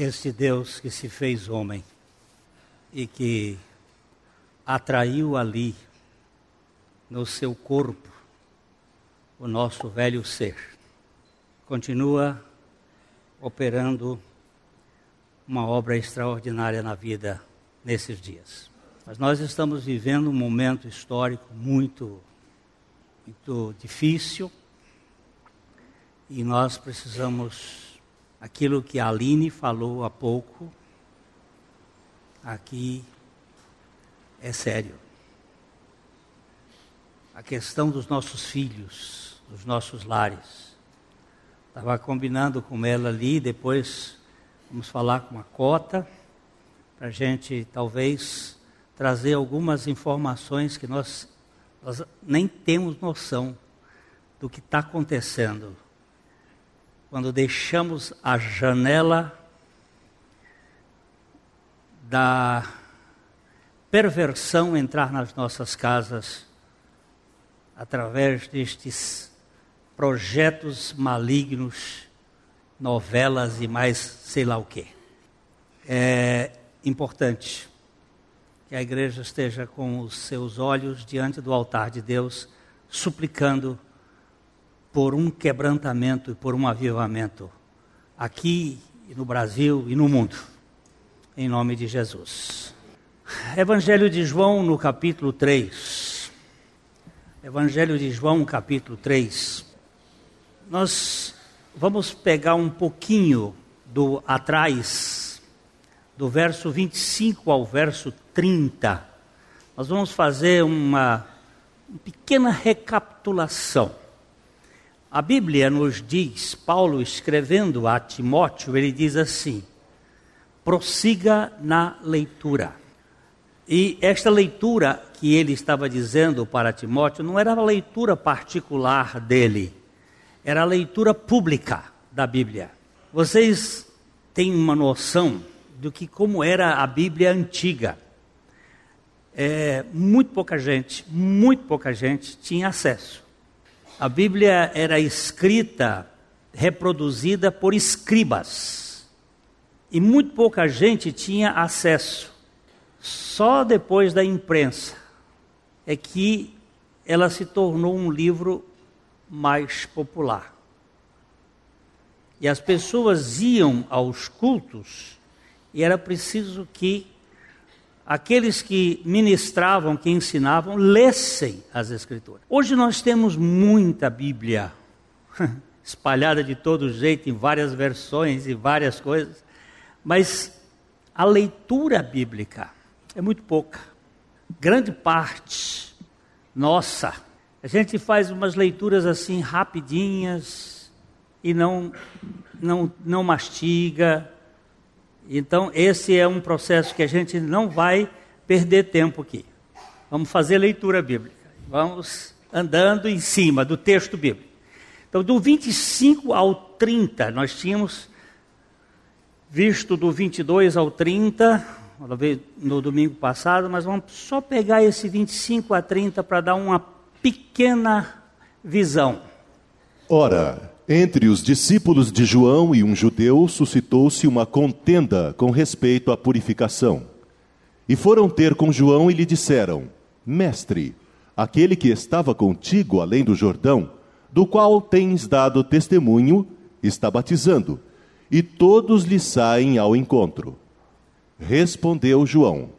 este Deus que se fez homem e que atraiu ali no seu corpo o nosso velho ser, continua operando uma obra extraordinária na vida nesses dias. Mas nós estamos vivendo um momento histórico muito, muito difícil e nós precisamos, aquilo que a Aline falou há pouco, aqui é sério. A questão dos nossos filhos, dos nossos lares. Estava combinando com ela ali, depois vamos falar com a Cota, para a gente talvez trazer algumas informações que nós, nós nem temos noção do que está acontecendo quando deixamos a janela da perversão entrar nas nossas casas através destes projetos malignos, novelas e mais sei lá o que. É importante que a igreja esteja com os seus olhos diante do altar de Deus, suplicando por um quebrantamento e por um avivamento aqui no Brasil e no mundo. Em nome de Jesus. Evangelho de João no capítulo 3. Evangelho de João, capítulo 3. Nós vamos pegar um pouquinho do atrás, do verso 25 ao verso 30. Nós vamos fazer uma, uma pequena recapitulação a Bíblia nos diz, Paulo escrevendo a Timóteo, ele diz assim: prossiga na leitura. E esta leitura que ele estava dizendo para Timóteo não era a leitura particular dele, era a leitura pública da Bíblia. Vocês têm uma noção do que como era a Bíblia antiga. É, muito pouca gente, muito pouca gente tinha acesso. A Bíblia era escrita, reproduzida por escribas. E muito pouca gente tinha acesso. Só depois da imprensa é que ela se tornou um livro mais popular. E as pessoas iam aos cultos e era preciso que aqueles que ministravam, que ensinavam, lessem as Escrituras. Hoje nós temos muita Bíblia espalhada de todo jeito, em várias versões e várias coisas, mas a leitura bíblica é muito pouca. Grande parte nossa, a gente faz umas leituras assim rapidinhas e não não não mastiga, então, esse é um processo que a gente não vai perder tempo aqui. Vamos fazer leitura bíblica. Vamos andando em cima do texto bíblico. Então, do 25 ao 30, nós tínhamos visto do 22 ao 30, no domingo passado, mas vamos só pegar esse 25 a 30 para dar uma pequena visão. Ora, entre os discípulos de João e um judeu suscitou-se uma contenda com respeito à purificação. E foram ter com João e lhe disseram: Mestre, aquele que estava contigo além do Jordão, do qual tens dado testemunho, está batizando, e todos lhe saem ao encontro. Respondeu João: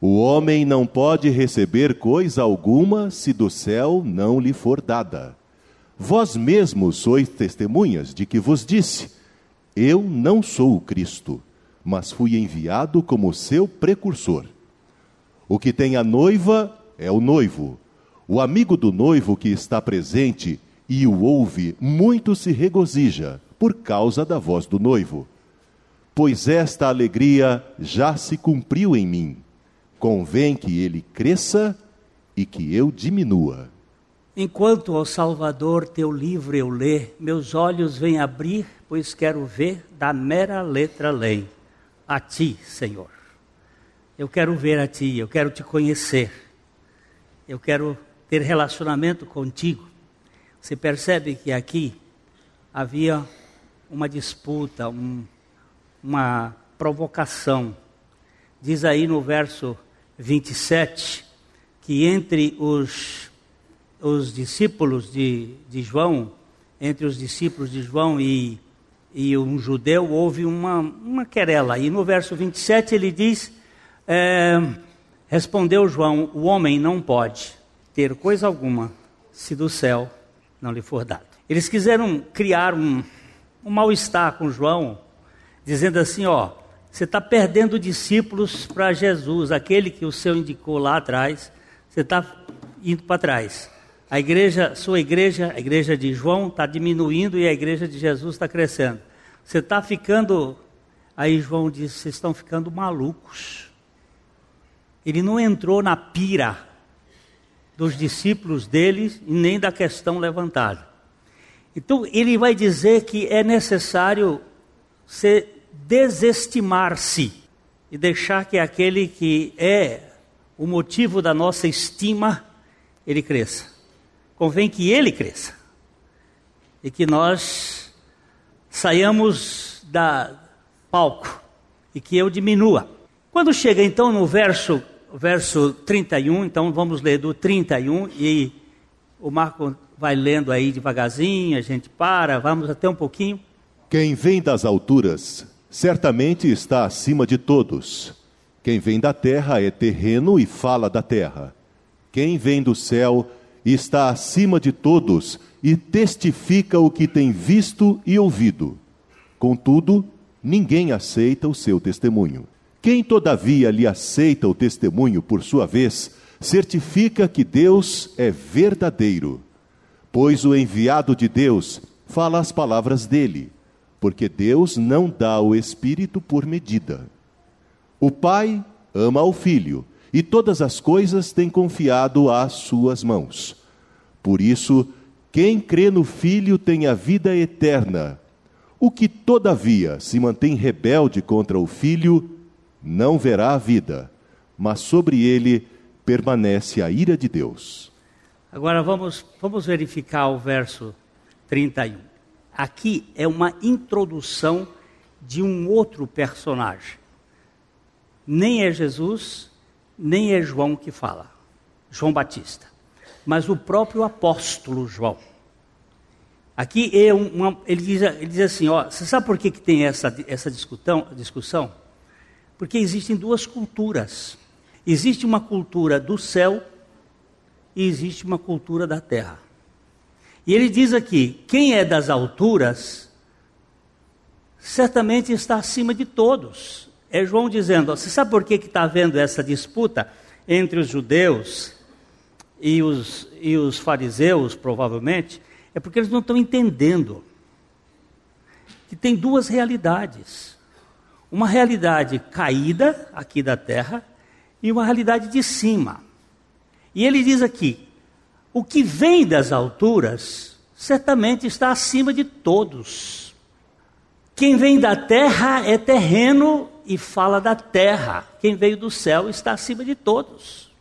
O homem não pode receber coisa alguma se do céu não lhe for dada. Vós mesmos sois testemunhas de que vos disse: Eu não sou o Cristo, mas fui enviado como seu precursor. O que tem a noiva é o noivo. O amigo do noivo que está presente e o ouve, muito se regozija por causa da voz do noivo. Pois esta alegria já se cumpriu em mim. Convém que ele cresça e que eu diminua. Enquanto ao Salvador teu livro eu ler, meus olhos vêm abrir, pois quero ver da mera letra além. A ti, Senhor. Eu quero ver a ti, eu quero te conhecer. Eu quero ter relacionamento contigo. Você percebe que aqui havia uma disputa, um, uma provocação. Diz aí no verso 27 que entre os, os discípulos de, de João, entre os discípulos de João e, e um judeu, houve uma, uma querela. E no verso 27 ele diz: é, Respondeu João: O homem não pode ter coisa alguma se do céu não lhe for dado. Eles quiseram criar um, um mal-estar com João, dizendo assim: Ó, você está perdendo discípulos para Jesus, aquele que o Senhor indicou lá atrás, você está indo para trás. A igreja, sua igreja, a igreja de João, está diminuindo e a igreja de Jesus está crescendo. Você está ficando. Aí João disse: vocês estão ficando malucos. Ele não entrou na pira dos discípulos dele e nem da questão levantada. Então ele vai dizer que é necessário se desestimar-se e deixar que aquele que é o motivo da nossa estima, ele cresça. Convém que ele cresça. E que nós saiamos da palco e que eu diminua. Quando chega então no verso verso 31, então vamos ler do 31 e o Marco vai lendo aí devagarzinho, a gente para, vamos até um pouquinho. Quem vem das alturas certamente está acima de todos. Quem vem da terra é terreno e fala da terra. Quem vem do céu está acima de todos e testifica o que tem visto e ouvido. Contudo, ninguém aceita o seu testemunho. Quem, todavia, lhe aceita o testemunho por sua vez, certifica que Deus é verdadeiro. Pois o enviado de Deus fala as palavras dele, porque Deus não dá o Espírito por medida. O Pai ama o Filho, e todas as coisas tem confiado às suas mãos. Por isso, quem crê no Filho tem a vida eterna. O que, todavia, se mantém rebelde contra o Filho, não verá a vida, mas sobre ele permanece a ira de Deus. Agora vamos, vamos verificar o verso 31. Aqui é uma introdução de um outro personagem. Nem é Jesus, nem é João que fala, João Batista, mas o próprio apóstolo João. Aqui é uma, ele, diz, ele diz assim: ó, você sabe por que, que tem essa, essa discussão, discussão? Porque existem duas culturas. Existe uma cultura do céu e existe uma cultura da terra. E ele diz aqui: quem é das alturas, certamente está acima de todos. É João dizendo: você sabe por que está havendo essa disputa entre os judeus e os, e os fariseus, provavelmente? É porque eles não estão entendendo que tem duas realidades uma realidade caída aqui da terra e uma realidade de cima. E ele diz aqui: o que vem das alturas certamente está acima de todos. Quem vem da terra é terreno e fala da terra. Quem veio do céu está acima de todos.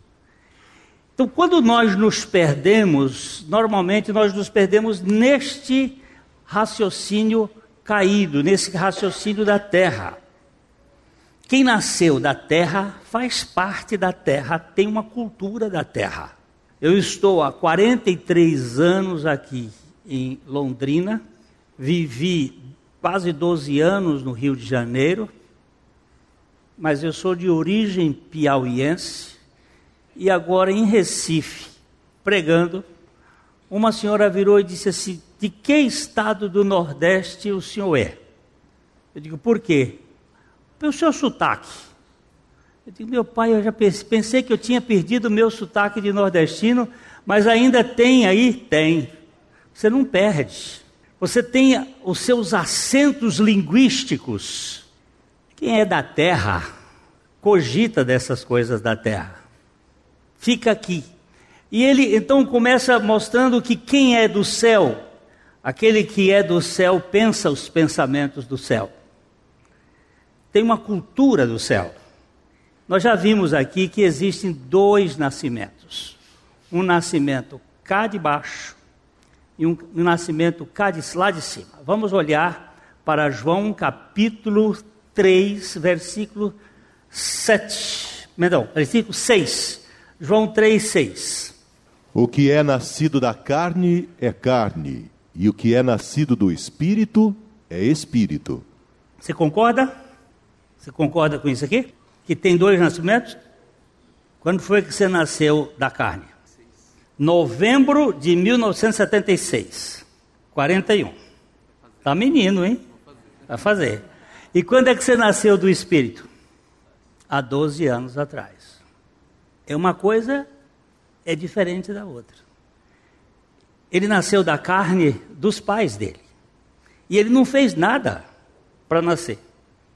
Então, quando nós nos perdemos, normalmente nós nos perdemos neste raciocínio caído, nesse raciocínio da terra. Quem nasceu da terra faz parte da terra, tem uma cultura da terra. Eu estou há 43 anos aqui em Londrina, vivi quase 12 anos no Rio de Janeiro, mas eu sou de origem piauiense e agora em Recife, pregando, uma senhora virou e disse assim: De que estado do Nordeste o senhor é? Eu digo: Por quê? pelo seu sotaque. Eu digo, meu pai, eu já pensei que eu tinha perdido o meu sotaque de nordestino, mas ainda tem aí? Tem. Você não perde. Você tem os seus acentos linguísticos. Quem é da terra, cogita dessas coisas da terra. Fica aqui. E ele então começa mostrando que quem é do céu, aquele que é do céu, pensa os pensamentos do céu tem uma cultura do céu. Nós já vimos aqui que existem dois nascimentos: um nascimento cá de baixo e um, nascimento cá de, lá de cima. Vamos olhar para João capítulo 3, versículo 7. Perdão, versículo 6. João 3, 6. O que é nascido da carne é carne, e o que é nascido do espírito é espírito. Você concorda? Você concorda com isso aqui? Que tem dois nascimentos? Quando foi que você nasceu da carne? Novembro de 1976. 41. Tá menino, hein? Vai fazer. E quando é que você nasceu do espírito? Há 12 anos atrás. É uma coisa é diferente da outra. Ele nasceu da carne dos pais dele. E ele não fez nada para nascer.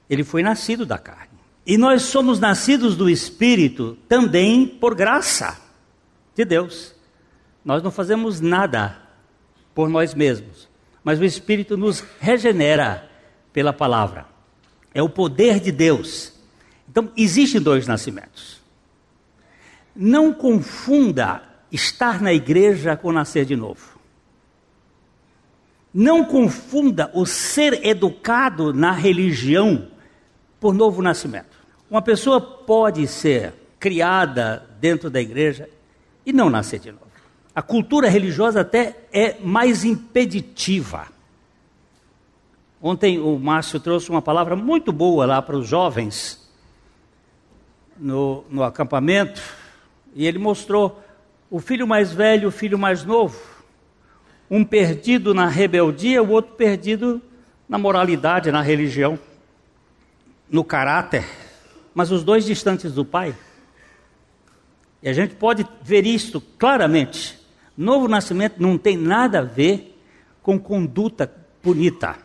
Ele foi nascido da carne. E nós somos nascidos do Espírito também por graça de Deus. Nós não fazemos nada por nós mesmos, mas o Espírito nos regenera pela palavra. É o poder de Deus. Então, existem dois nascimentos. Não confunda estar na igreja com nascer de novo. Não confunda o ser educado na religião por novo nascimento. Uma pessoa pode ser criada dentro da igreja e não nascer de novo. A cultura religiosa até é mais impeditiva. Ontem o Márcio trouxe uma palavra muito boa lá para os jovens no, no acampamento e ele mostrou o filho mais velho o filho mais novo. Um perdido na rebeldia, o outro perdido na moralidade, na religião, no caráter mas os dois distantes do Pai. E a gente pode ver isto claramente. Novo nascimento não tem nada a ver com conduta bonita.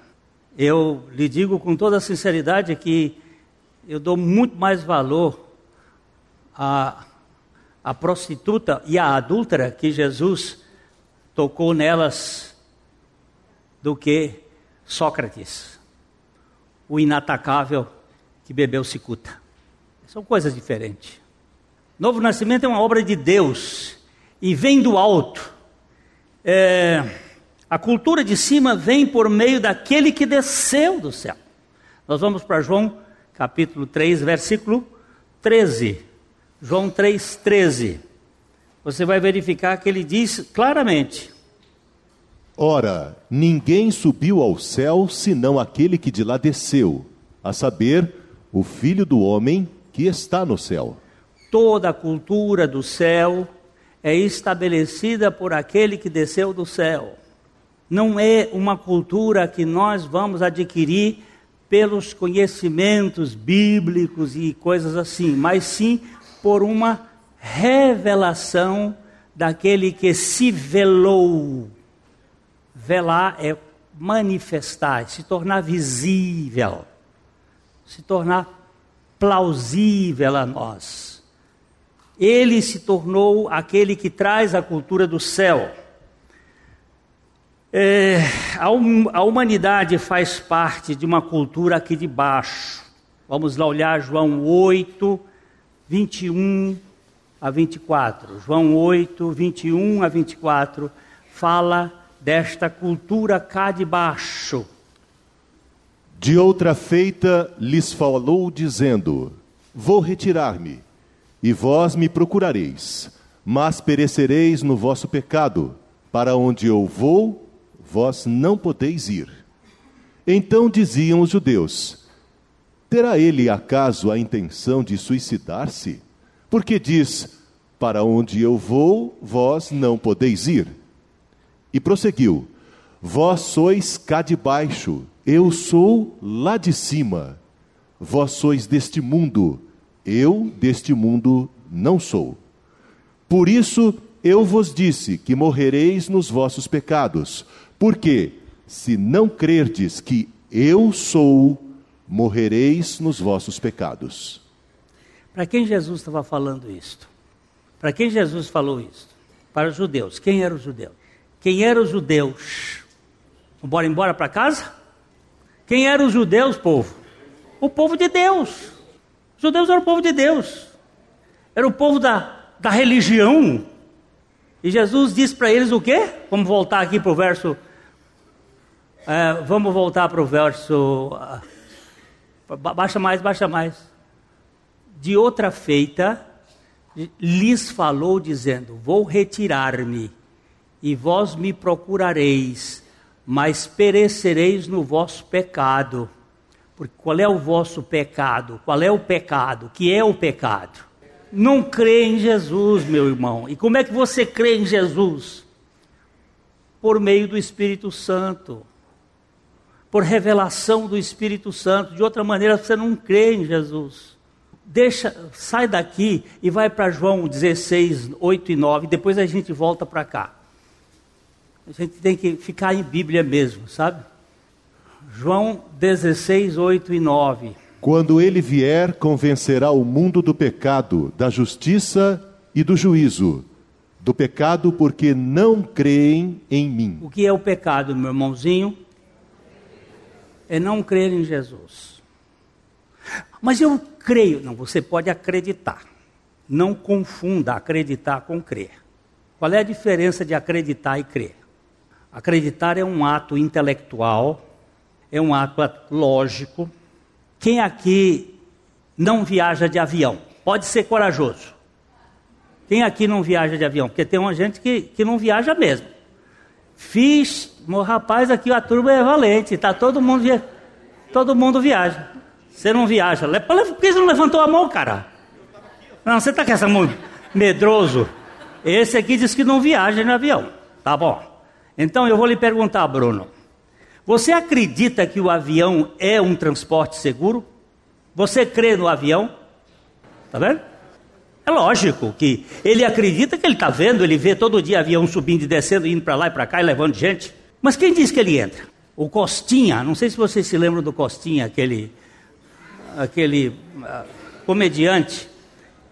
Eu lhe digo com toda sinceridade que eu dou muito mais valor à, à prostituta e à adúltera que Jesus tocou nelas do que Sócrates, o inatacável que bebeu cicuta. São coisas diferentes. Novo nascimento é uma obra de Deus e vem do alto. É, a cultura de cima vem por meio daquele que desceu do céu. Nós vamos para João capítulo 3, versículo 13. João 3, 13. Você vai verificar que ele diz claramente: Ora, ninguém subiu ao céu senão aquele que de lá desceu, a saber, o Filho do Homem que está no céu. Toda a cultura do céu é estabelecida por aquele que desceu do céu. Não é uma cultura que nós vamos adquirir pelos conhecimentos bíblicos e coisas assim, mas sim por uma revelação daquele que se velou. Velar é manifestar, se tornar visível, se tornar plausível a nós. Ele se tornou aquele que traz a cultura do céu. É, a, hum, a humanidade faz parte de uma cultura aqui de baixo. Vamos lá olhar João 8, 21 a 24. João 8, 21 a 24 fala desta cultura cá de baixo. De outra feita lhes falou, dizendo: Vou retirar-me, e vós me procurareis, mas perecereis no vosso pecado. Para onde eu vou, vós não podeis ir. Então diziam os judeus: Terá ele acaso a intenção de suicidar-se? Porque diz: Para onde eu vou, vós não podeis ir. E prosseguiu: Vós sois cá de baixo eu sou lá de cima. Vós sois deste mundo. Eu deste mundo não sou. Por isso eu vos disse que morrereis nos vossos pecados. Porque, se não crerdes que eu sou, morrereis nos vossos pecados. Para quem Jesus estava falando isto? Para quem Jesus falou isto? Para os judeus. Quem era o judeu? Quem eram os judeus? Bora embora para casa? Quem eram os judeus, povo? O povo de Deus. Os judeus eram o povo de Deus. Era o povo da, da religião. E Jesus disse para eles o quê? Vamos voltar aqui para o verso. É, vamos voltar para o verso Baixa mais, baixa mais. De outra feita, lhes falou, dizendo: Vou retirar-me, e vós me procurareis, mas perecereis no vosso pecado. Porque qual é o vosso pecado? Qual é o pecado? Que é o pecado? Não crê em Jesus, meu irmão. E como é que você crê em Jesus? Por meio do Espírito Santo. Por revelação do Espírito Santo. De outra maneira, você não crê em Jesus. Deixa, sai daqui e vai para João 16, 8 e 9. Depois a gente volta para cá. A gente tem que ficar em Bíblia mesmo, sabe? João 16, 8 e 9. Quando ele vier, convencerá o mundo do pecado, da justiça e do juízo. Do pecado, porque não creem em mim. O que é o pecado, meu irmãozinho? É não crer em Jesus. Mas eu creio. Não, você pode acreditar. Não confunda acreditar com crer. Qual é a diferença de acreditar e crer? Acreditar é um ato intelectual, é um ato lógico. Quem aqui não viaja de avião? Pode ser corajoso. Quem aqui não viaja de avião? Porque tem uma gente que, que não viaja mesmo. Fiz, meu rapaz, aqui a turma é valente, tá todo mundo, via, todo mundo viaja. Você não viaja. Por que você não levantou a mão, cara? Não, você está com essa mão medroso. Esse aqui diz que não viaja no avião. Tá bom. Então eu vou lhe perguntar, Bruno: você acredita que o avião é um transporte seguro? Você crê no avião? Tá vendo? É lógico que ele acredita que ele está vendo, ele vê todo dia avião subindo e descendo, indo para lá e para cá e levando gente. Mas quem diz que ele entra? O Costinha, não sei se vocês se lembram do Costinha, aquele, aquele uh, comediante.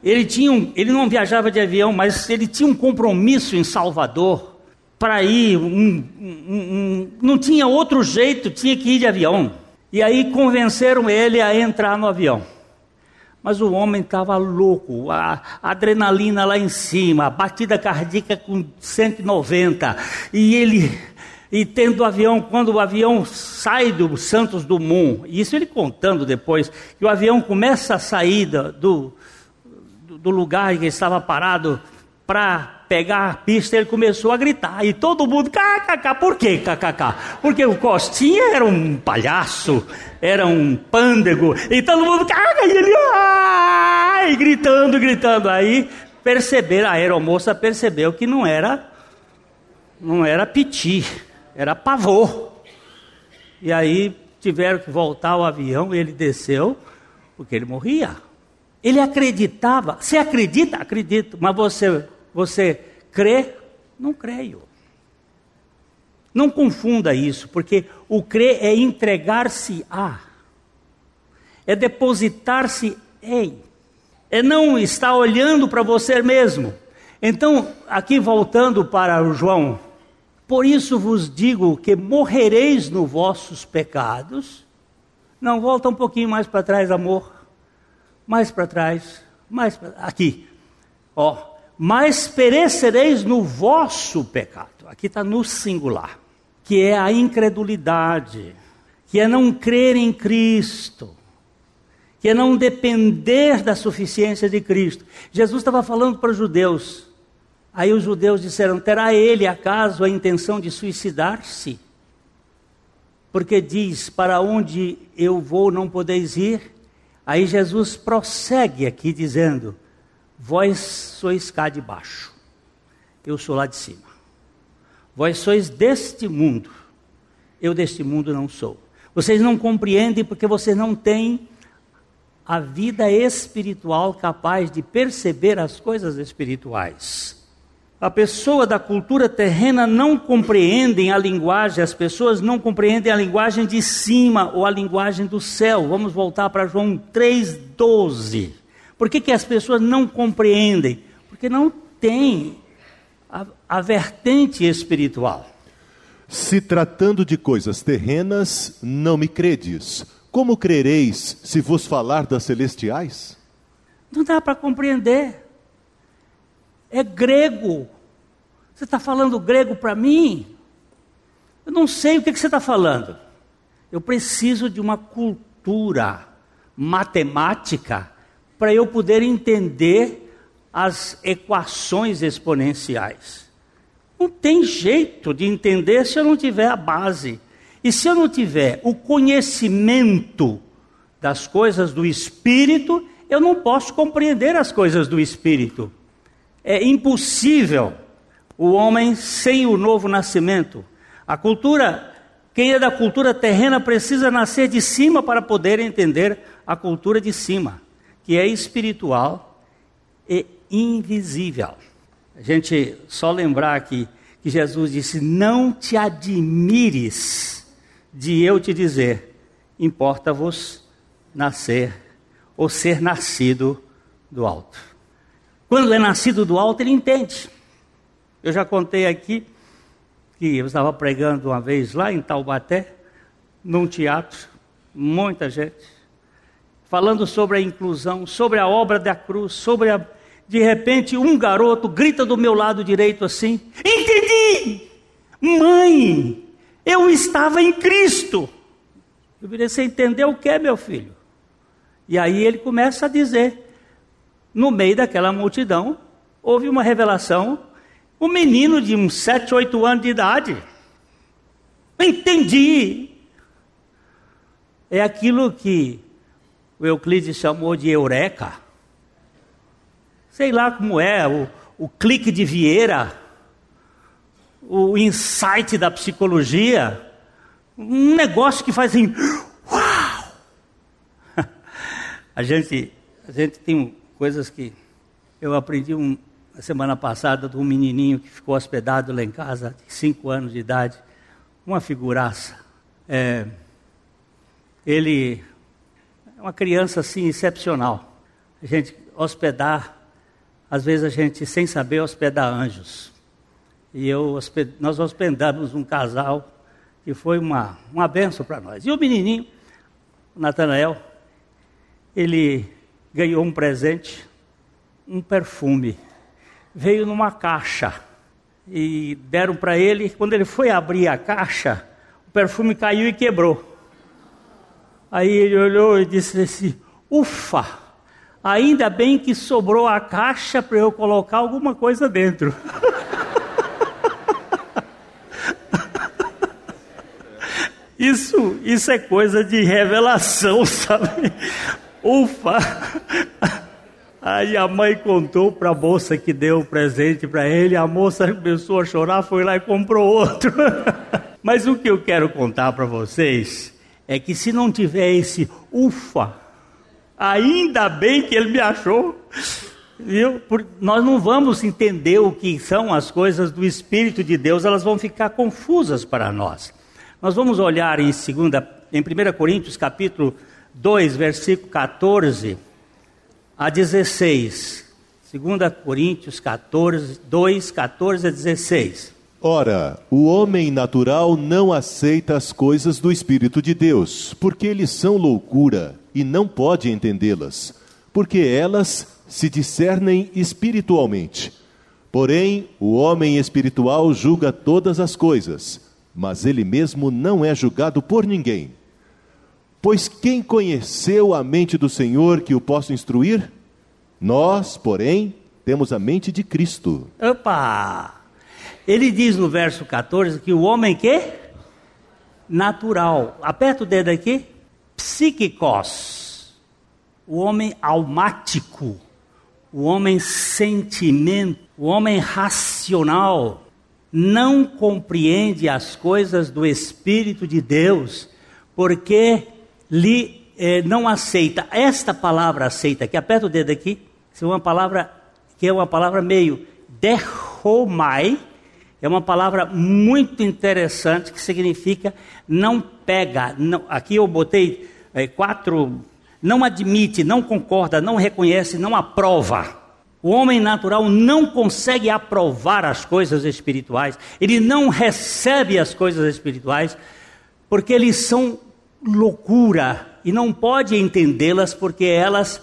Ele, tinha um, ele não viajava de avião, mas ele tinha um compromisso em Salvador para ir, um, um, não tinha outro jeito, tinha que ir de avião. E aí convenceram ele a entrar no avião. Mas o homem estava louco, a, adrenalina lá em cima, a batida cardíaca com 190. E ele, e tendo o avião, quando o avião sai do Santos Dumont, isso ele contando depois, que o avião começa a sair do, do, do lugar em que estava parado para pegar a pista, ele começou a gritar. E todo mundo, kkk, por que kkk? Porque o Costinha era um palhaço, era um pândego, e todo mundo, kkk, e ele, ai, gritando, gritando. Aí perceberam, a aeromoça percebeu que não era, não era piti, era pavor. E aí tiveram que voltar ao avião, ele desceu, porque ele morria. Ele acreditava. Você acredita? Acredito. Mas você você crê? Não creio. Não confunda isso, porque o crer é entregar-se a, é depositar-se em, é não estar olhando para você mesmo. Então, aqui voltando para o João, por isso vos digo que morrereis nos vossos pecados. Não, volta um pouquinho mais para trás, amor. Mais para trás, mais pra... aqui. Ó, mas perecereis no vosso pecado. Aqui está no singular, que é a incredulidade, que é não crer em Cristo, que é não depender da suficiência de Cristo. Jesus estava falando para os judeus. Aí os judeus disseram: Terá ele acaso a intenção de suicidar-se? Porque diz: Para onde eu vou não podeis ir? Aí Jesus prossegue aqui dizendo: Vós sois cá de baixo, eu sou lá de cima. Vós sois deste mundo, eu deste mundo não sou. Vocês não compreendem porque vocês não têm a vida espiritual capaz de perceber as coisas espirituais. A pessoa da cultura terrena não compreendem a linguagem, as pessoas não compreendem a linguagem de cima ou a linguagem do céu. Vamos voltar para João 3,12. Por que, que as pessoas não compreendem? Porque não tem a, a vertente espiritual. Se tratando de coisas terrenas, não me credes. Como crereis se vos falar das celestiais? Não dá para compreender. É grego. Você está falando grego para mim? Eu não sei o que, que você está falando. Eu preciso de uma cultura matemática para eu poder entender as equações exponenciais. Não tem jeito de entender se eu não tiver a base. E se eu não tiver o conhecimento das coisas do espírito, eu não posso compreender as coisas do espírito. É impossível o homem sem o novo nascimento. A cultura, quem é da cultura terrena precisa nascer de cima para poder entender a cultura de cima, que é espiritual e invisível. A gente só lembrar aqui que Jesus disse: Não te admires de eu te dizer, importa-vos nascer ou ser nascido do alto. Quando é nascido do alto, ele entende. Eu já contei aqui que eu estava pregando uma vez lá em Taubaté, num teatro, muita gente, falando sobre a inclusão, sobre a obra da cruz, sobre a. De repente, um garoto grita do meu lado direito assim: Entendi! Mãe, eu estava em Cristo. Eu virei, você entendeu o que, é, meu filho? E aí ele começa a dizer, no meio daquela multidão, houve uma revelação, um menino de uns 7, 8 anos de idade. Entendi. É aquilo que o Euclides chamou de eureka. Sei lá como é, o, o clique de Vieira o insight da psicologia, um negócio que faz assim, uau! A gente, a gente tem coisas que eu aprendi um, a semana passada de um menininho que ficou hospedado lá em casa, de 5 anos de idade, uma figuraça. É, ele é uma criança assim excepcional. A gente hospedar, às vezes a gente sem saber hospedar anjos. E eu, nós hospedamos um casal que foi uma, uma benção para nós. E o menininho, Natanael, ele ganhou um presente, um perfume. Veio numa caixa e deram para ele. Quando ele foi abrir a caixa, o perfume caiu e quebrou. Aí ele olhou e disse assim: Ufa, ainda bem que sobrou a caixa para eu colocar alguma coisa dentro. Isso, isso é coisa de revelação, sabe? Ufa! Aí a mãe contou para a moça que deu o presente para ele, a moça começou a chorar, foi lá e comprou outro. Mas o que eu quero contar para vocês é que se não tiver esse ufa, ainda bem que ele me achou. Viu? Por, nós não vamos entender o que são as coisas do Espírito de Deus, elas vão ficar confusas para nós. Nós vamos olhar em, segunda, em 1 Coríntios capítulo 2, versículo 14 a 16. 2 Coríntios 14, 2, 14 a 16. Ora, o homem natural não aceita as coisas do Espírito de Deus, porque eles são loucura e não pode entendê-las, porque elas se discernem espiritualmente. Porém, o homem espiritual julga todas as coisas mas ele mesmo não é julgado por ninguém. Pois quem conheceu a mente do Senhor que o possa instruir? Nós, porém, temos a mente de Cristo. Opa! Ele diz no verso 14 que o homem que? Natural. Aperta o dedo aqui. Psíquicos. O homem almático. O homem sentimento. O homem racional não compreende as coisas do Espírito de Deus, porque lhe eh, não aceita. Esta palavra aceita, que aperta o dedo aqui, é uma palavra que é uma palavra meio derromai, é uma palavra muito interessante que significa não pega. Não, aqui eu botei eh, quatro, não admite, não concorda, não reconhece, não aprova. O homem natural não consegue aprovar as coisas espirituais, ele não recebe as coisas espirituais, porque eles são loucura e não pode entendê-las, porque elas,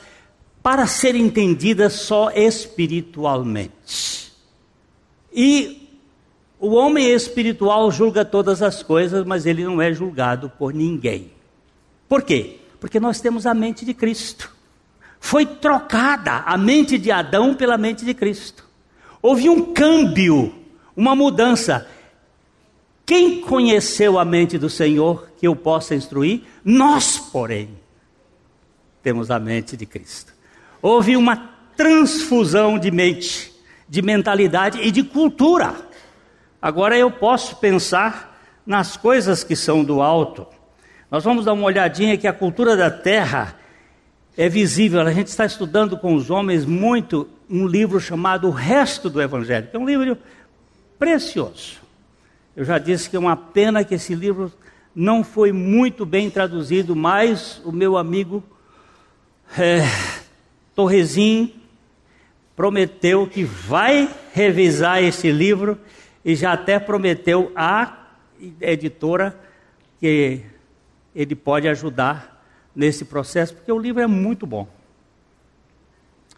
para serem entendidas só espiritualmente. E o homem espiritual julga todas as coisas, mas ele não é julgado por ninguém. Por quê? Porque nós temos a mente de Cristo. Foi trocada a mente de Adão pela mente de Cristo. Houve um câmbio, uma mudança. Quem conheceu a mente do Senhor que eu possa instruir? Nós, porém, temos a mente de Cristo. Houve uma transfusão de mente, de mentalidade e de cultura. Agora eu posso pensar nas coisas que são do alto. Nós vamos dar uma olhadinha que a cultura da terra é visível. A gente está estudando com os homens muito um livro chamado O Resto do Evangelho, que é um livro precioso. Eu já disse que é uma pena que esse livro não foi muito bem traduzido, mas o meu amigo é, Torrezinho prometeu que vai revisar esse livro e já até prometeu à editora que ele pode ajudar nesse processo, porque o livro é muito bom.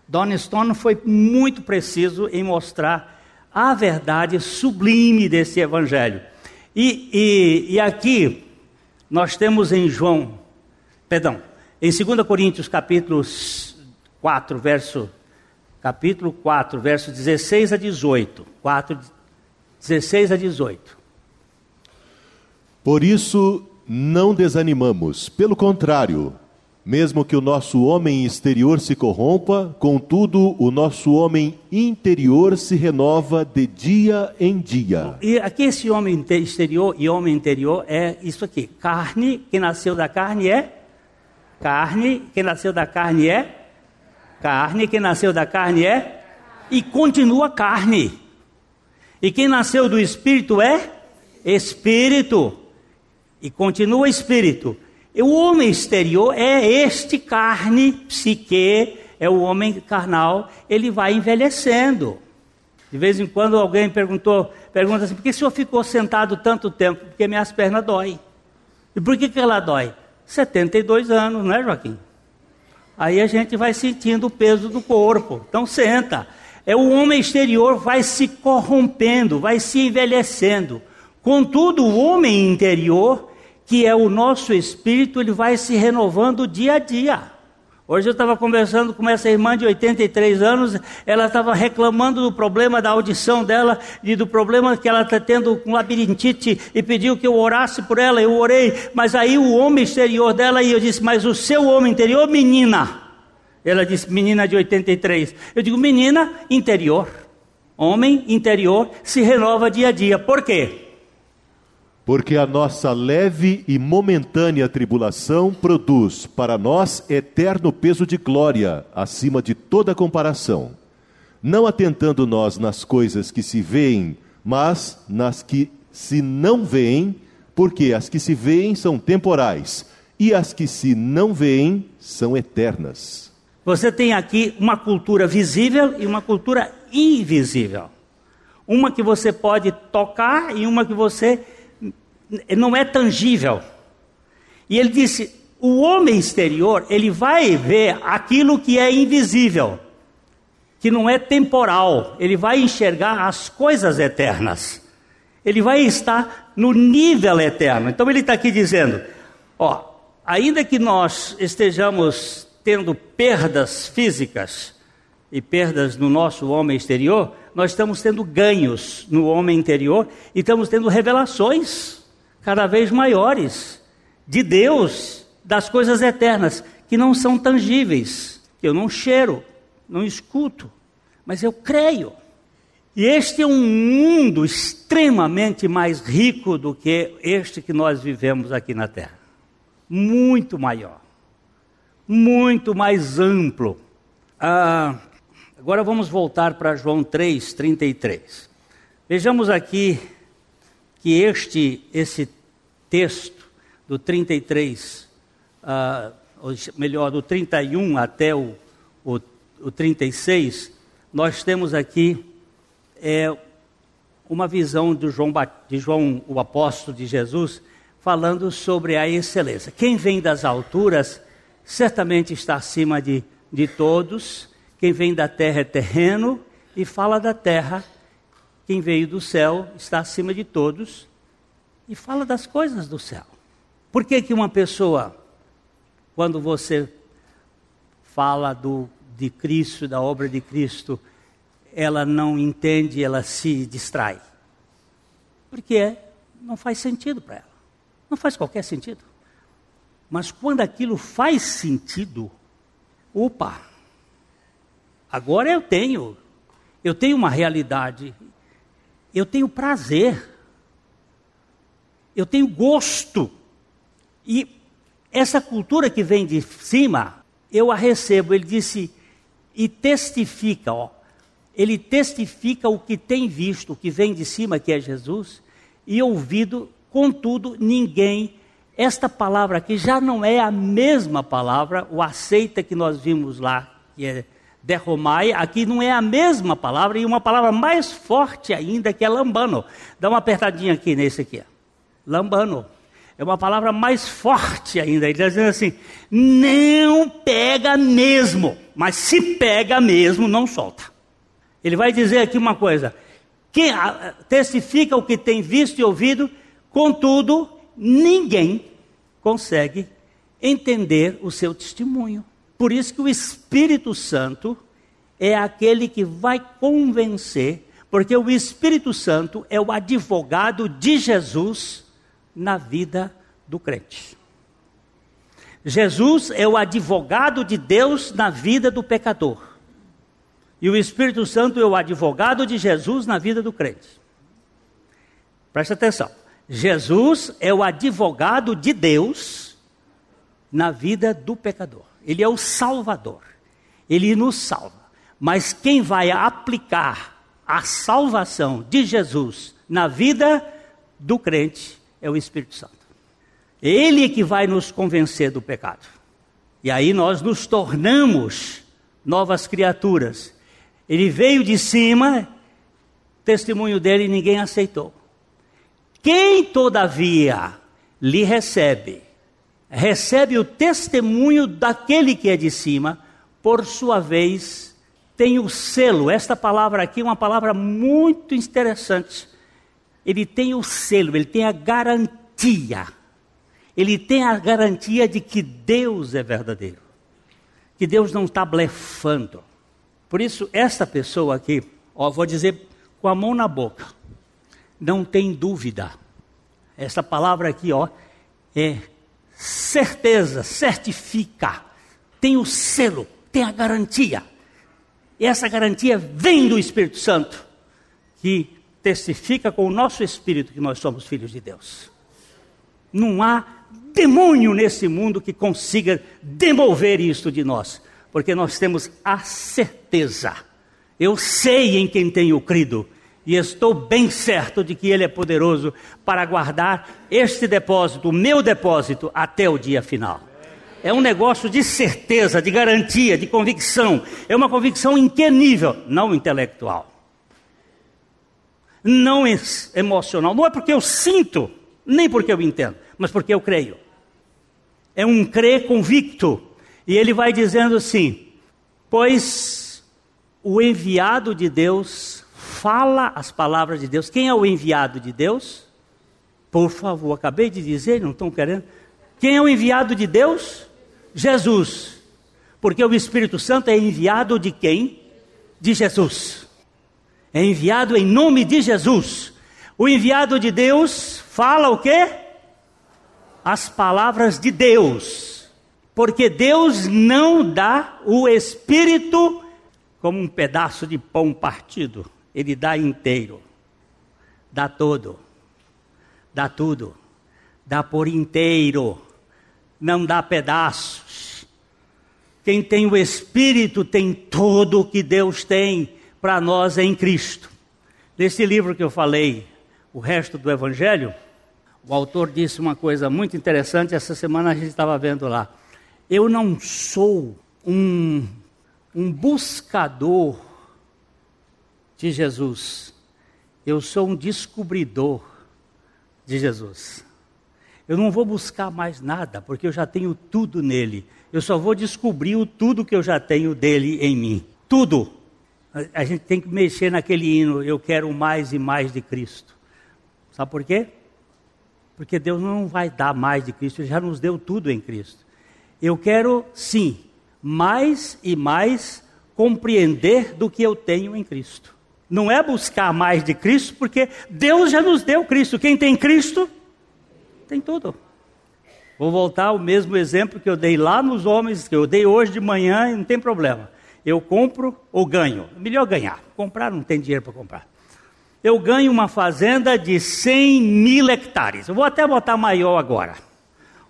Don Stone foi muito preciso em mostrar a verdade sublime desse evangelho. E, e, e aqui nós temos em João, perdão, em 2 Coríntios capítulo 4, verso capítulo 4, verso 16 a 18. 4, 16 a 18. Por isso não desanimamos, pelo contrário, mesmo que o nosso homem exterior se corrompa, contudo, o nosso homem interior se renova de dia em dia. E aqui esse homem exterior e homem interior é isso aqui: carne, que nasceu da carne é carne, que nasceu da carne é carne, que nasceu da carne é e continua carne. E quem nasceu do espírito é espírito e continua espírito. E o homem exterior é este carne, psique, é o homem carnal, ele vai envelhecendo. De vez em quando alguém perguntou, pergunta assim, por que o senhor ficou sentado tanto tempo? Porque minhas pernas dói. E por que, que ela dói? 72 anos, não é Joaquim? Aí a gente vai sentindo o peso do corpo. Então senta. É o homem exterior vai se corrompendo, vai se envelhecendo. Contudo, o homem interior que é o nosso espírito, ele vai se renovando dia a dia. Hoje eu estava conversando com essa irmã de 83 anos, ela estava reclamando do problema da audição dela e do problema que ela está tendo com labirintite e pediu que eu orasse por ela. Eu orei, mas aí o homem exterior dela e eu disse: Mas o seu homem interior, menina? Ela disse: Menina de 83. Eu digo: Menina interior. Homem interior se renova dia a dia. Por quê? Porque a nossa leve e momentânea tribulação produz para nós eterno peso de glória, acima de toda comparação. Não atentando nós nas coisas que se veem, mas nas que se não veem, porque as que se veem são temporais e as que se não veem são eternas. Você tem aqui uma cultura visível e uma cultura invisível. Uma que você pode tocar e uma que você não é tangível. E ele disse: o homem exterior, ele vai ver aquilo que é invisível, que não é temporal, ele vai enxergar as coisas eternas. Ele vai estar no nível eterno. Então ele está aqui dizendo: ó, ainda que nós estejamos tendo perdas físicas e perdas no nosso homem exterior, nós estamos tendo ganhos no homem interior e estamos tendo revelações cada vez maiores de Deus, das coisas eternas, que não são tangíveis. Eu não cheiro, não escuto, mas eu creio. E este é um mundo extremamente mais rico do que este que nós vivemos aqui na Terra. Muito maior, muito mais amplo. Ah, agora vamos voltar para João 3, 33. Vejamos aqui que este esse texto do 33, uh, ou melhor, do 31 até o, o, o 36, nós temos aqui é, uma visão de João, de João, o apóstolo de Jesus, falando sobre a excelência. Quem vem das alturas certamente está acima de, de todos, quem vem da terra é terreno, e fala da terra quem veio do céu está acima de todos e fala das coisas do céu. Por que, que uma pessoa, quando você fala do, de Cristo, da obra de Cristo, ela não entende, ela se distrai. Porque não faz sentido para ela. Não faz qualquer sentido. Mas quando aquilo faz sentido, opa, agora eu tenho, eu tenho uma realidade, eu tenho prazer, eu tenho gosto. E essa cultura que vem de cima, eu a recebo. Ele disse, e testifica, ó, ele testifica o que tem visto, o que vem de cima, que é Jesus, e ouvido, contudo, ninguém. Esta palavra aqui já não é a mesma palavra, o aceita que nós vimos lá, que é derromai, aqui não é a mesma palavra, e uma palavra mais forte ainda, que é lambano. Dá uma apertadinha aqui nesse aqui. Lambano. É uma palavra mais forte ainda. Ele está dizendo assim: não pega mesmo, mas se pega mesmo, não solta. Ele vai dizer aqui uma coisa: que testifica o que tem visto e ouvido, contudo, ninguém consegue entender o seu testemunho. Por isso que o Espírito Santo é aquele que vai convencer, porque o Espírito Santo é o advogado de Jesus na vida do crente. Jesus é o advogado de Deus na vida do pecador. E o Espírito Santo é o advogado de Jesus na vida do crente. Preste atenção. Jesus é o advogado de Deus na vida do pecador. Ele é o salvador. Ele nos salva. Mas quem vai aplicar a salvação de Jesus na vida do crente é o Espírito Santo. Ele que vai nos convencer do pecado. E aí nós nos tornamos novas criaturas ele veio de cima, testemunho dele ninguém aceitou. Quem, todavia, lhe recebe, recebe o testemunho daquele que é de cima, por sua vez, tem o selo. Esta palavra aqui é uma palavra muito interessante. Ele tem o selo, ele tem a garantia. Ele tem a garantia de que Deus é verdadeiro. Que Deus não está blefando. Por isso, esta pessoa aqui, ó, vou dizer com a mão na boca, não tem dúvida. Essa palavra aqui, ó, é certeza, certifica, tem o selo, tem a garantia. E essa garantia vem do Espírito Santo, que testifica com o nosso espírito que nós somos filhos de Deus. Não há demônio nesse mundo que consiga demover isto de nós porque nós temos a certeza. Eu sei em quem tenho crido e estou bem certo de que Ele é poderoso para guardar este depósito, o meu depósito, até o dia final. É um negócio de certeza, de garantia, de convicção. É uma convicção em que nível? Não intelectual. Não emocional. Não é porque eu sinto, nem porque eu entendo, mas porque eu creio. É um crer convicto e ele vai dizendo assim: Pois o enviado de Deus fala as palavras de Deus. Quem é o enviado de Deus? Por favor, acabei de dizer, não estão querendo. Quem é o enviado de Deus? Jesus. Porque o Espírito Santo é enviado de quem? De Jesus. É enviado em nome de Jesus. O enviado de Deus fala o quê? As palavras de Deus. Porque Deus não dá o espírito como um pedaço de pão partido, ele dá inteiro, dá todo, dá tudo, dá por inteiro, não dá pedaços. Quem tem o espírito tem todo o que Deus tem para nós em Cristo. Nesse livro que eu falei, o resto do Evangelho, o autor disse uma coisa muito interessante, essa semana a gente estava vendo lá. Eu não sou um, um buscador de Jesus. Eu sou um descobridor de Jesus. Eu não vou buscar mais nada, porque eu já tenho tudo nele. Eu só vou descobrir o tudo que eu já tenho dele em mim. Tudo. A gente tem que mexer naquele hino, eu quero mais e mais de Cristo. Sabe por quê? Porque Deus não vai dar mais de Cristo, Ele já nos deu tudo em Cristo. Eu quero, sim, mais e mais compreender do que eu tenho em Cristo. Não é buscar mais de Cristo, porque Deus já nos deu Cristo. Quem tem Cristo, tem tudo. Vou voltar ao mesmo exemplo que eu dei lá nos homens, que eu dei hoje de manhã, e não tem problema. Eu compro ou ganho. Melhor ganhar. Comprar não tem dinheiro para comprar. Eu ganho uma fazenda de 100 mil hectares. Eu vou até botar maior agora.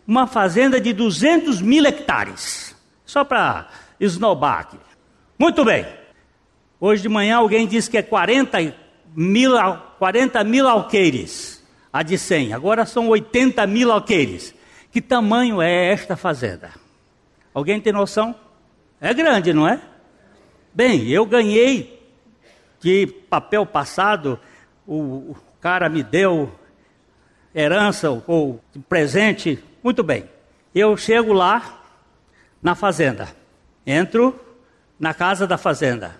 Uma fazenda de 200 mil hectares. Só para esnobar aqui. Muito bem. Hoje de manhã alguém disse que é 40 mil, 40 mil alqueires. A de 100. Agora são 80 mil alqueires. Que tamanho é esta fazenda? Alguém tem noção? É grande, não é? Bem, eu ganhei de papel passado, o, o cara me deu herança ou presente, muito bem. Eu chego lá na fazenda, entro na casa da fazenda,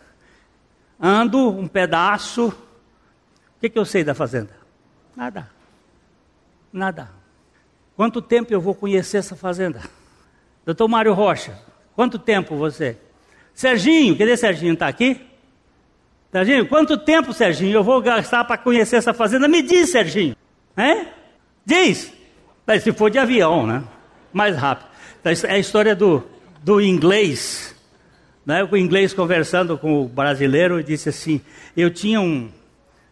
ando um pedaço. O que, que eu sei da fazenda? Nada. Nada. Quanto tempo eu vou conhecer essa fazenda? Doutor Mário Rocha, quanto tempo você? Serginho, cadê Serginho? Está aqui? Serginho, quanto tempo, Serginho, eu vou gastar para conhecer essa fazenda? Me diz, Serginho. Hein? Diz. Se for de avião, né? Mais rápido. É a história do, do inglês. Né? O inglês conversando com o brasileiro disse assim: eu tinha, um,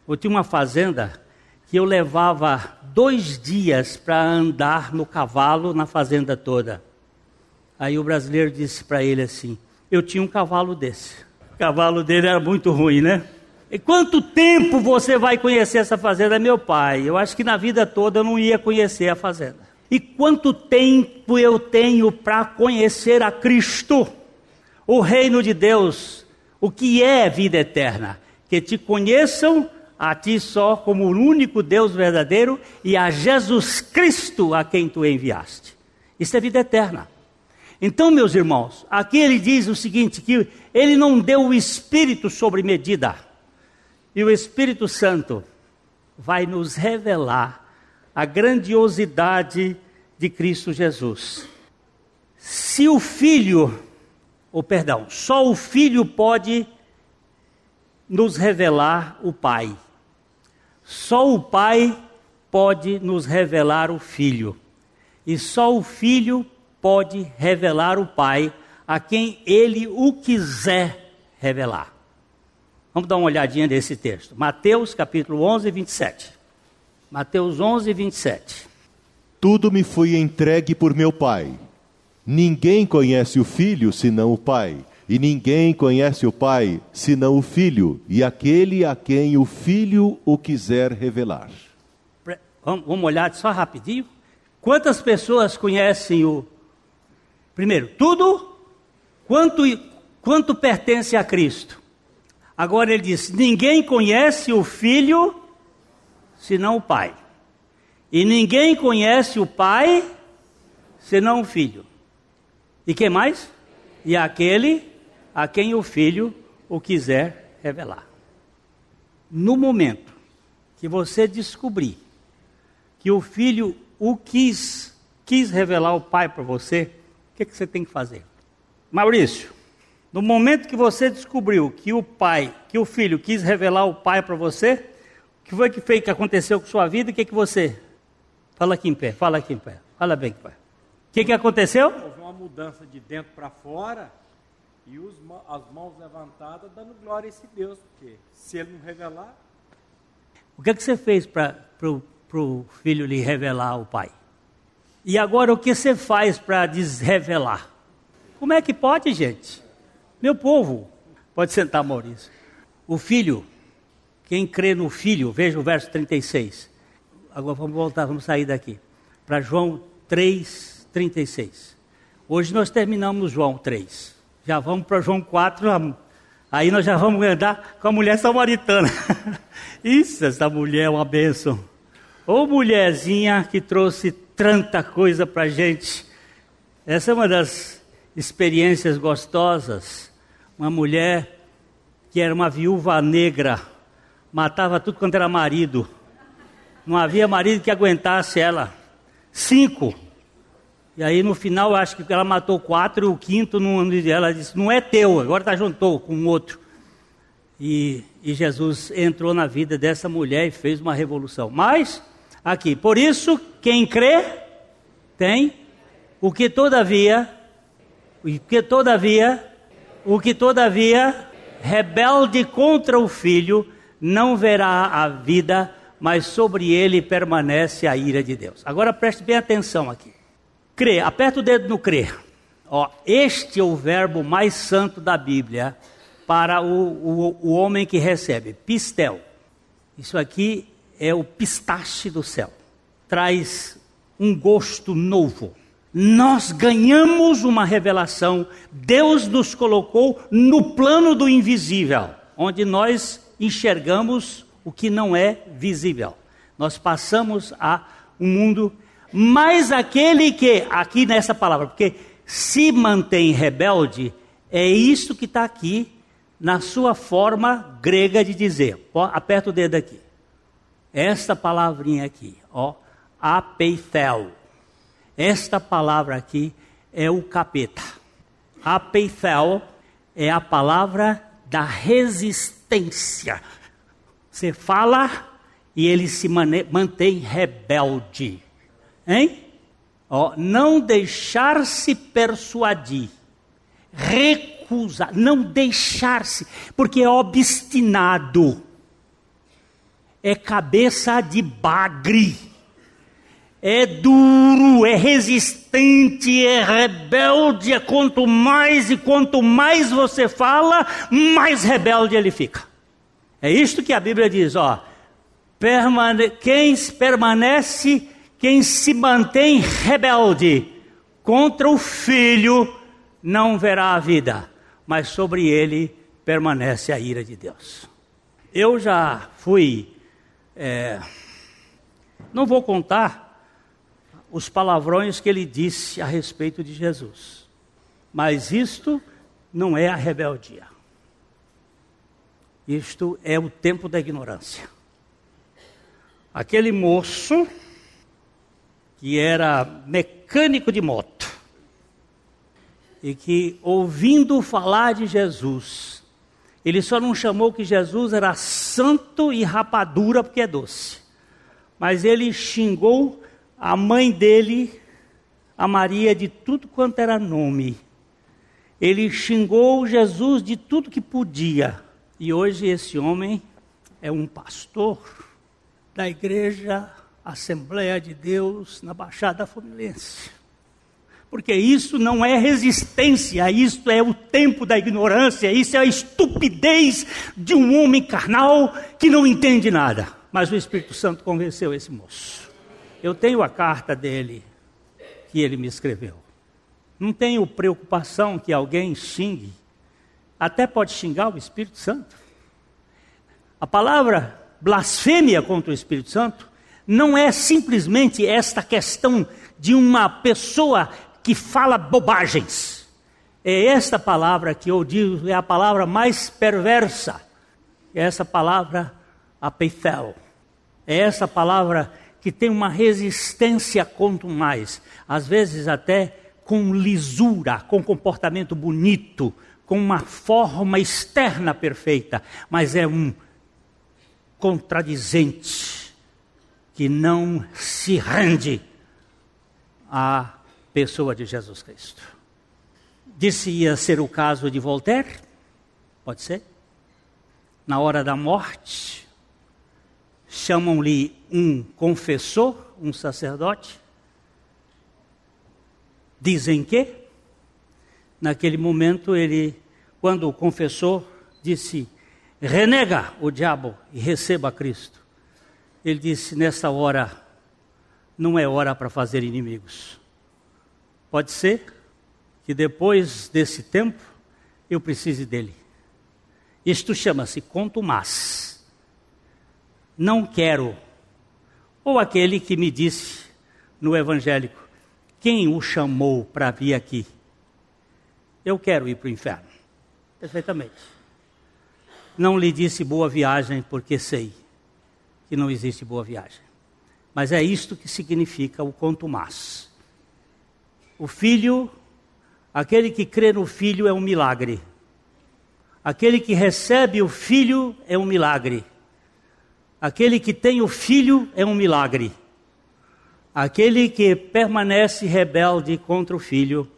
eu tinha uma fazenda que eu levava dois dias para andar no cavalo na fazenda toda. Aí o brasileiro disse para ele assim: Eu tinha um cavalo desse. O cavalo dele era muito ruim, né? E quanto tempo você vai conhecer essa fazenda, meu pai? Eu acho que na vida toda eu não ia conhecer a fazenda. E quanto tempo eu tenho para conhecer a Cristo, o reino de Deus, o que é vida eterna? Que te conheçam a ti só como o único Deus verdadeiro e a Jesus Cristo a quem tu enviaste. Isso é vida eterna. Então, meus irmãos, aqui ele diz o seguinte: que ele não deu o Espírito sobre medida, e o Espírito Santo vai nos revelar a grandiosidade de Cristo Jesus. Se o Filho, ou perdão, só o Filho pode nos revelar o Pai. Só o Pai pode nos revelar o Filho. E só o Filho pode revelar o Pai a quem ele o quiser revelar. Vamos dar uma olhadinha nesse texto. Mateus capítulo 11, 27. Mateus 11, 27. Tudo me foi entregue por meu Pai. Ninguém conhece o Filho senão o Pai e ninguém conhece o Pai senão o Filho, e aquele a quem o Filho o quiser revelar. Vamos olhar só rapidinho. Quantas pessoas conhecem o. Primeiro, tudo quanto, quanto pertence a Cristo. Agora ele diz: ninguém conhece o Filho senão o Pai. E ninguém conhece o Pai senão o Filho. E quem mais? E aquele a quem o filho o quiser revelar. No momento que você descobrir que o filho o quis, quis revelar o pai para você, o que, que você tem que fazer? Maurício, no momento que você descobriu que o pai, que o filho quis revelar o pai para você, o que foi que fez que aconteceu com sua vida? O que que você Fala aqui em pé, fala aqui em pé. Fala bem, pai. O que que aconteceu? Mudança de dentro para fora e os, as mãos levantadas dando glória a esse Deus, porque se ele não revelar. O que, é que você fez para o filho lhe revelar o pai? E agora o que você faz para desrevelar? Como é que pode, gente? Meu povo, pode sentar, Maurício. O filho, quem crê no filho, veja o verso 36. Agora vamos voltar, vamos sair daqui. Para João 3, 36. Hoje nós terminamos João 3 já vamos para João 4, aí nós já vamos andar com a mulher samaritana. Isso, essa mulher é uma bênção. Ô mulherzinha que trouxe tanta coisa para gente. Essa é uma das experiências gostosas. Uma mulher que era uma viúva negra, matava tudo quanto era marido. Não havia marido que aguentasse ela. Cinco. E aí no final, acho que ela matou quatro e o quinto, não, ela disse, não é teu, agora está juntou com outro. E, e Jesus entrou na vida dessa mulher e fez uma revolução. Mas, aqui, por isso, quem crê, tem o que todavia, o que todavia, o que todavia, rebelde contra o filho, não verá a vida, mas sobre ele permanece a ira de Deus. Agora preste bem atenção aqui. Crer, aperta o dedo no crer. Ó, este é o verbo mais santo da Bíblia para o, o, o homem que recebe. Pistel. Isso aqui é o pistache do céu. Traz um gosto novo. Nós ganhamos uma revelação. Deus nos colocou no plano do invisível, onde nós enxergamos o que não é visível. Nós passamos a um mundo, mas aquele que, aqui nessa palavra, porque se mantém rebelde, é isso que está aqui na sua forma grega de dizer. Ó, aperta o dedo aqui. Esta palavrinha aqui, ó, apeithel. Esta palavra aqui é o capeta. Apeithel é a palavra da resistência. Você fala e ele se mantém rebelde. Hein? Ó, não deixar-se persuadir. Recusar, não deixar-se, porque é obstinado. É cabeça de bagre é duro, é resistente, é rebelde. É quanto mais e quanto mais você fala, mais rebelde ele fica. É isto que a Bíblia diz, ó. Permane quem permanece, quem se mantém rebelde contra o filho, não verá a vida, mas sobre ele permanece a ira de Deus. Eu já fui. É, não vou contar os palavrões que ele disse a respeito de Jesus. Mas isto não é a rebeldia. Isto é o tempo da ignorância. Aquele moço que era mecânico de moto e que ouvindo falar de Jesus, ele só não chamou que Jesus era santo e rapadura porque é doce. Mas ele xingou a mãe dele, a Maria, de tudo quanto era nome. Ele xingou Jesus de tudo que podia. E hoje esse homem é um pastor da igreja Assembleia de Deus na Baixada Fluminense. Porque isso não é resistência, isso é o tempo da ignorância, isso é a estupidez de um homem carnal que não entende nada. Mas o Espírito Santo convenceu esse moço. Eu tenho a carta dele que ele me escreveu. Não tenho preocupação que alguém xingue. Até pode xingar o Espírito Santo. A palavra blasfêmia contra o Espírito Santo não é simplesmente esta questão de uma pessoa que fala bobagens. É esta palavra que eu digo, é a palavra mais perversa. É essa palavra apeithel. É essa palavra que tem uma resistência quanto mais, às vezes até com lisura, com comportamento bonito, com uma forma externa perfeita, mas é um contradizente que não se rende à pessoa de Jesus Cristo. Disse ia ser o caso de Voltaire, pode ser? Na hora da morte, chamam-lhe um confessor, um sacerdote. Dizem que, naquele momento, ele, quando o confessor disse: renega o diabo e receba Cristo, ele disse: nessa hora, não é hora para fazer inimigos. Pode ser que depois desse tempo eu precise dele. Isto chama-se contumaz não quero. Ou aquele que me disse no evangélico: quem o chamou para vir aqui? Eu quero ir para o inferno. Perfeitamente. Não lhe disse boa viagem, porque sei que não existe boa viagem. Mas é isto que significa o contumaz. O filho, aquele que crê no filho é um milagre. Aquele que recebe o filho é um milagre. Aquele que tem o filho é um milagre. Aquele que permanece rebelde contra o filho.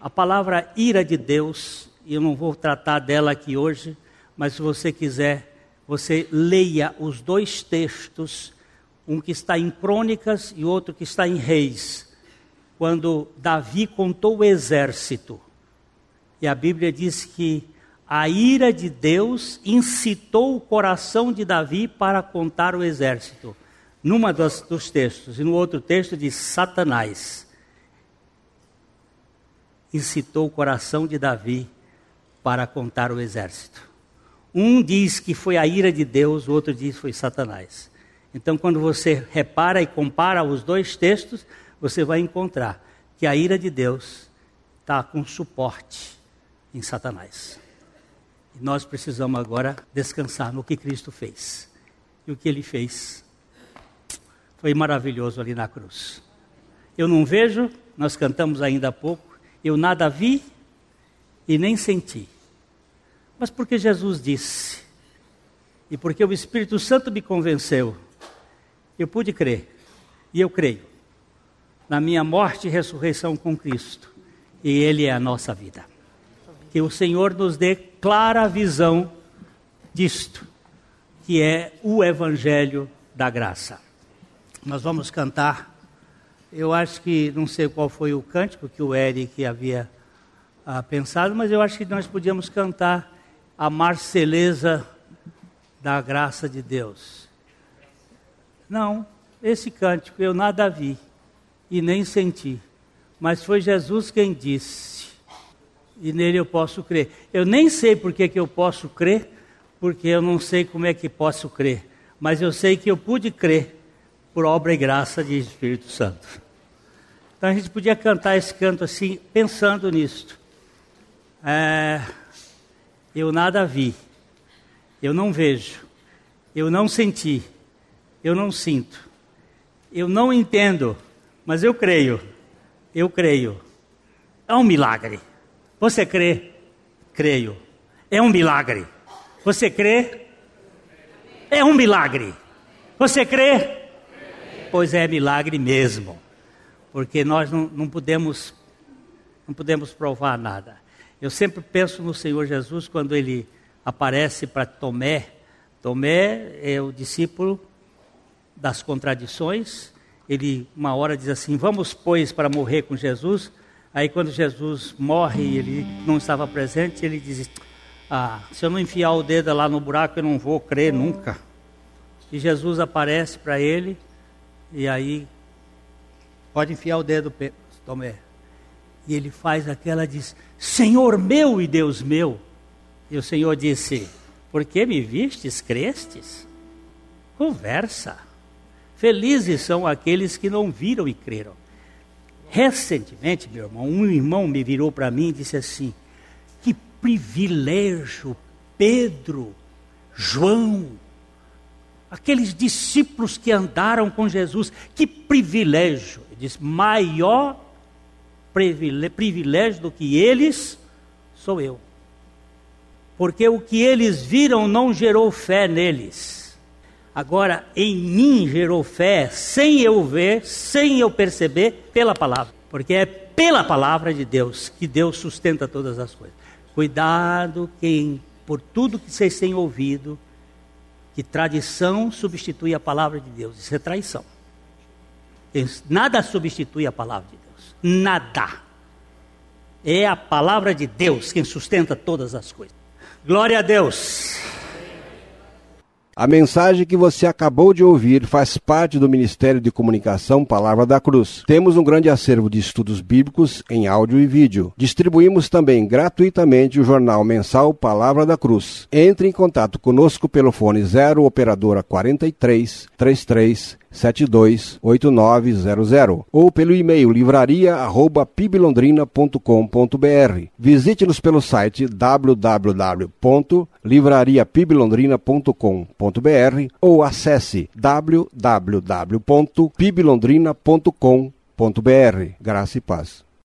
A palavra ira de Deus, e eu não vou tratar dela aqui hoje, mas se você quiser, você leia os dois textos, um que está em Crônicas e outro que está em Reis, quando Davi contou o exército. E a Bíblia diz que a ira de Deus incitou o coração de Davi para contar o exército. Numa dos, dos textos, e no outro texto diz Satanás incitou o coração de Davi para contar o exército. Um diz que foi a ira de Deus, o outro diz que foi Satanás. Então, quando você repara e compara os dois textos, você vai encontrar que a ira de Deus está com suporte em Satanás. E nós precisamos agora descansar no que Cristo fez. E o que ele fez foi maravilhoso ali na cruz. Eu não vejo, nós cantamos ainda há pouco, eu nada vi e nem senti. Mas porque Jesus disse, e porque o Espírito Santo me convenceu, eu pude crer, e eu creio, na minha morte e ressurreição com Cristo, e Ele é a nossa vida. Que o Senhor nos dê clara visão disto, que é o Evangelho da Graça. Nós vamos cantar. Eu acho que, não sei qual foi o cântico que o Eric havia ah, pensado, mas eu acho que nós podíamos cantar a Marceleza da Graça de Deus. Não, esse cântico eu nada vi e nem senti, mas foi Jesus quem disse e nele eu posso crer. Eu nem sei por que, eu posso crer, porque eu não sei como é que posso crer, mas eu sei que eu pude crer por obra e graça de Espírito Santo. Então a gente podia cantar esse canto assim, pensando nisto. É, eu nada vi, eu não vejo, eu não senti, eu não sinto, eu não entendo, mas eu creio, eu creio. É um milagre. Você crê? Creio. É um milagre. Você crê? É um milagre. Você crê? Pois é milagre mesmo. Porque nós não, não podemos não podemos provar nada. Eu sempre penso no Senhor Jesus quando ele aparece para Tomé. Tomé é o discípulo das contradições. Ele uma hora diz assim: "Vamos pois para morrer com Jesus". Aí quando Jesus morre ele não estava presente, ele diz: Ah, se eu não enfiar o dedo lá no buraco, eu não vou crer nunca. E Jesus aparece para ele, e aí pode enfiar o dedo, Tomé. E ele faz aquela diz: Senhor meu e Deus meu. E o Senhor disse: Por que me vistes, crestes? Conversa. Felizes são aqueles que não viram e creram. Recentemente, meu irmão, um irmão me virou para mim e disse assim: Que privilégio, Pedro, João, aqueles discípulos que andaram com Jesus, que privilégio. Ele disse: Maior privilégio do que eles sou eu. Porque o que eles viram não gerou fé neles Agora, em mim gerou fé, sem eu ver, sem eu perceber, pela palavra. Porque é pela palavra de Deus que Deus sustenta todas as coisas. Cuidado quem, por tudo que vocês têm ouvido, que tradição substitui a palavra de Deus. Isso é traição. Nada substitui a palavra de Deus. Nada. É a palavra de Deus quem sustenta todas as coisas. Glória a Deus. A mensagem que você acabou de ouvir faz parte do Ministério de Comunicação Palavra da Cruz. Temos um grande acervo de estudos bíblicos em áudio e vídeo. Distribuímos também gratuitamente o jornal mensal Palavra da Cruz. Entre em contato conosco pelo fone 0 operadora 43 33 728900 ou pelo e-mail livraria@piblondrina.com.br. Visite-nos pelo site www.livrariapiblondrina.com.br ou acesse www.piblondrina.com.br Graça e paz.